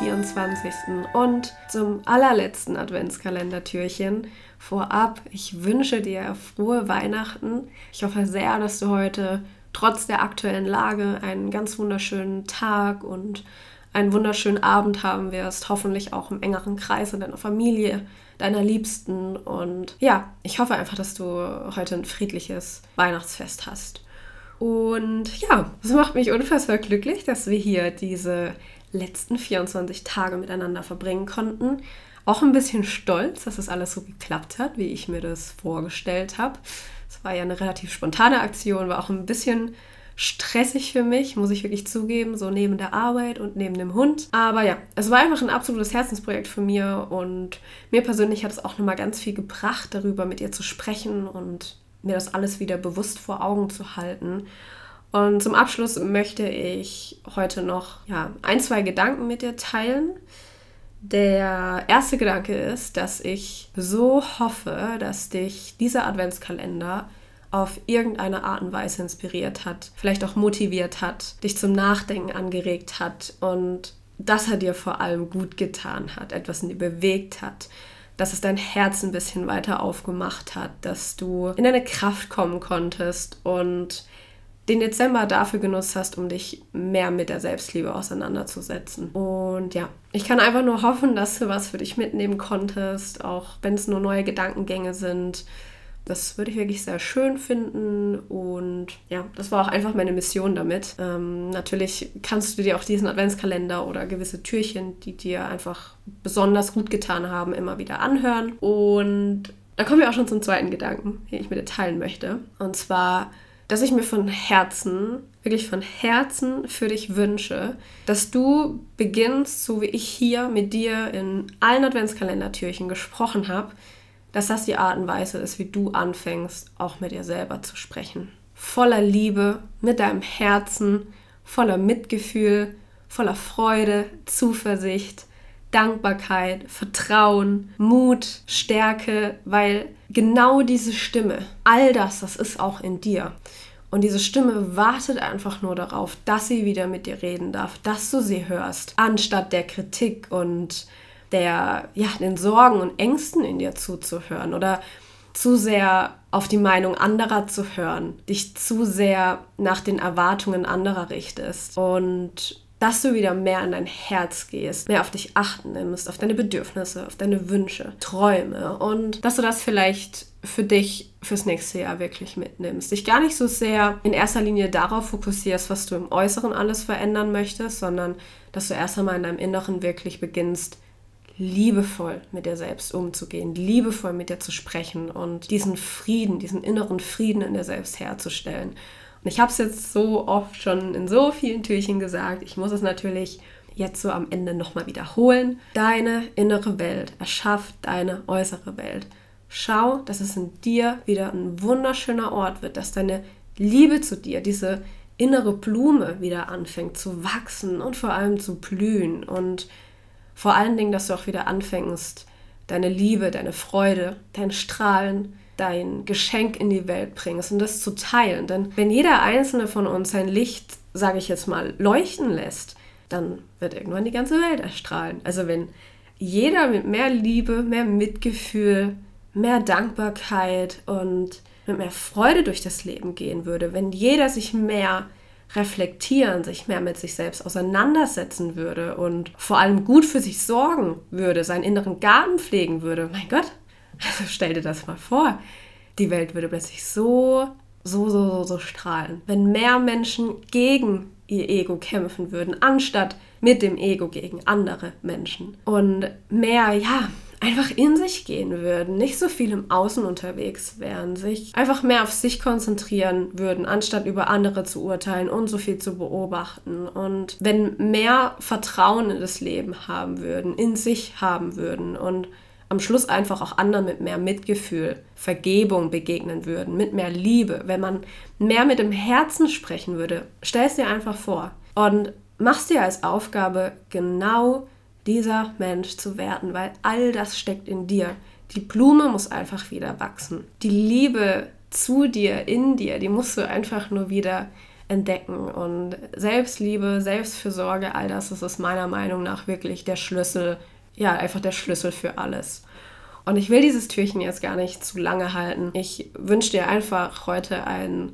24. und zum allerletzten Adventskalendertürchen. Vorab, ich wünsche dir frohe Weihnachten. Ich hoffe sehr, dass du heute trotz der aktuellen Lage einen ganz wunderschönen Tag und einen wunderschönen Abend haben wirst. Hoffentlich auch im engeren Kreis in deiner Familie, deiner Liebsten. Und ja, ich hoffe einfach, dass du heute ein friedliches Weihnachtsfest hast. Und ja, es macht mich unfassbar glücklich, dass wir hier diese letzten 24 Tage miteinander verbringen konnten. Auch ein bisschen stolz, dass das alles so geklappt hat, wie ich mir das vorgestellt habe. Es war ja eine relativ spontane Aktion, war auch ein bisschen stressig für mich, muss ich wirklich zugeben, so neben der Arbeit und neben dem Hund. Aber ja, es war einfach ein absolutes Herzensprojekt für mir und mir persönlich hat es auch nochmal ganz viel gebracht, darüber mit ihr zu sprechen und mir das alles wieder bewusst vor Augen zu halten. Und zum Abschluss möchte ich heute noch ja, ein, zwei Gedanken mit dir teilen. Der erste Gedanke ist, dass ich so hoffe, dass dich dieser Adventskalender auf irgendeine Art und Weise inspiriert hat, vielleicht auch motiviert hat, dich zum Nachdenken angeregt hat und dass er dir vor allem gut getan hat, etwas in dir bewegt hat, dass es dein Herz ein bisschen weiter aufgemacht hat, dass du in deine Kraft kommen konntest und den Dezember dafür genutzt hast, um dich mehr mit der Selbstliebe auseinanderzusetzen. Und ja, ich kann einfach nur hoffen, dass du was für dich mitnehmen konntest, auch wenn es nur neue Gedankengänge sind. Das würde ich wirklich sehr schön finden und ja, das war auch einfach meine Mission damit. Ähm, natürlich kannst du dir auch diesen Adventskalender oder gewisse Türchen, die dir einfach besonders gut getan haben, immer wieder anhören. Und da kommen wir auch schon zum zweiten Gedanken, den ich mit dir teilen möchte. Und zwar, dass ich mir von Herzen, wirklich von Herzen für dich wünsche, dass du beginnst, so wie ich hier mit dir in allen Adventskalendertürchen gesprochen habe, dass das die Art und Weise ist, wie du anfängst, auch mit dir selber zu sprechen. Voller Liebe, mit deinem Herzen, voller Mitgefühl, voller Freude, Zuversicht, Dankbarkeit, Vertrauen, Mut, Stärke, weil genau diese Stimme, all das, das ist auch in dir. Und diese Stimme wartet einfach nur darauf, dass sie wieder mit dir reden darf, dass du sie hörst, anstatt der Kritik und der, ja, den Sorgen und Ängsten in dir zuzuhören oder zu sehr auf die Meinung anderer zu hören, dich zu sehr nach den Erwartungen anderer richtest und dass du wieder mehr an dein Herz gehst, mehr auf dich achten nimmst, auf deine Bedürfnisse, auf deine Wünsche, Träume und dass du das vielleicht für dich fürs nächste Jahr wirklich mitnimmst. Dich gar nicht so sehr in erster Linie darauf fokussierst, was du im Äußeren alles verändern möchtest, sondern dass du erst einmal in deinem Inneren wirklich beginnst, liebevoll mit dir selbst umzugehen, liebevoll mit dir zu sprechen und diesen Frieden, diesen inneren Frieden in dir selbst herzustellen. Und ich habe es jetzt so oft schon in so vielen Türchen gesagt, ich muss es natürlich jetzt so am Ende nochmal wiederholen. Deine innere Welt erschafft deine äußere Welt. Schau, dass es in dir wieder ein wunderschöner Ort wird, dass deine Liebe zu dir, diese innere Blume wieder anfängt zu wachsen und vor allem zu blühen und vor allen Dingen, dass du auch wieder anfängst, deine Liebe, deine Freude, dein Strahlen, dein Geschenk in die Welt bringst und das zu teilen. Denn wenn jeder einzelne von uns sein Licht, sage ich jetzt mal, leuchten lässt, dann wird irgendwann die ganze Welt erstrahlen. Also wenn jeder mit mehr Liebe, mehr Mitgefühl, mehr Dankbarkeit und mit mehr Freude durch das Leben gehen würde, wenn jeder sich mehr reflektieren, sich mehr mit sich selbst auseinandersetzen würde und vor allem gut für sich sorgen würde, seinen inneren Garten pflegen würde. Mein Gott, also stell dir das mal vor. Die Welt würde plötzlich so, so, so, so, so strahlen. Wenn mehr Menschen gegen ihr Ego kämpfen würden, anstatt mit dem Ego gegen andere Menschen. Und mehr, ja, einfach in sich gehen würden, nicht so viel im Außen unterwegs wären, sich einfach mehr auf sich konzentrieren würden, anstatt über andere zu urteilen und so viel zu beobachten. Und wenn mehr Vertrauen in das Leben haben würden, in sich haben würden und am Schluss einfach auch anderen mit mehr Mitgefühl, Vergebung begegnen würden, mit mehr Liebe, wenn man mehr mit dem Herzen sprechen würde, stell es dir einfach vor und machst dir als Aufgabe genau dieser Mensch zu werden, weil all das steckt in dir. Die Blume muss einfach wieder wachsen. Die Liebe zu dir, in dir, die musst du einfach nur wieder entdecken. Und Selbstliebe, Selbstfürsorge, all das ist meiner Meinung nach wirklich der Schlüssel, ja, einfach der Schlüssel für alles. Und ich will dieses Türchen jetzt gar nicht zu lange halten. Ich wünsche dir einfach heute ein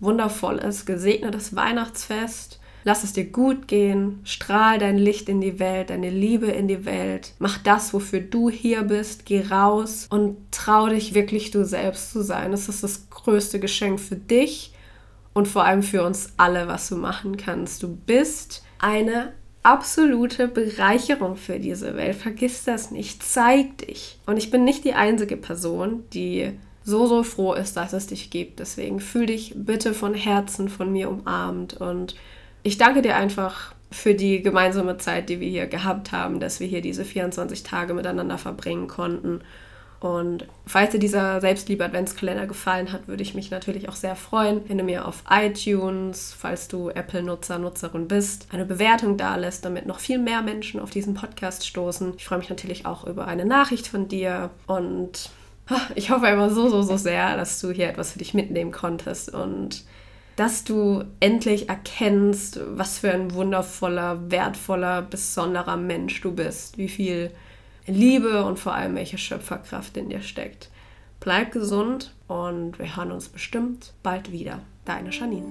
wundervolles, gesegnetes Weihnachtsfest. Lass es dir gut gehen, strahl dein Licht in die Welt, deine Liebe in die Welt. Mach das, wofür du hier bist. Geh raus und trau dich wirklich du selbst zu sein. Das ist das größte Geschenk für dich und vor allem für uns alle, was du machen kannst. Du bist eine absolute Bereicherung für diese Welt. Vergiss das nicht. Zeig dich. Und ich bin nicht die einzige Person, die so, so froh ist, dass es dich gibt. Deswegen fühl dich bitte von Herzen von mir umarmt. Und ich danke dir einfach für die gemeinsame Zeit, die wir hier gehabt haben, dass wir hier diese 24 Tage miteinander verbringen konnten. Und falls dir dieser Selbstliebe-Adventskalender gefallen hat, würde ich mich natürlich auch sehr freuen, wenn du mir auf iTunes, falls du Apple-Nutzer, Nutzerin bist, eine Bewertung da lässt, damit noch viel mehr Menschen auf diesen Podcast stoßen. Ich freue mich natürlich auch über eine Nachricht von dir und ich hoffe immer so, so, so sehr, dass du hier etwas für dich mitnehmen konntest und dass du endlich erkennst, was für ein wundervoller, wertvoller, besonderer Mensch du bist, wie viel Liebe und vor allem welche Schöpferkraft in dir steckt. Bleib gesund und wir hören uns bestimmt bald wieder. Deine Janine.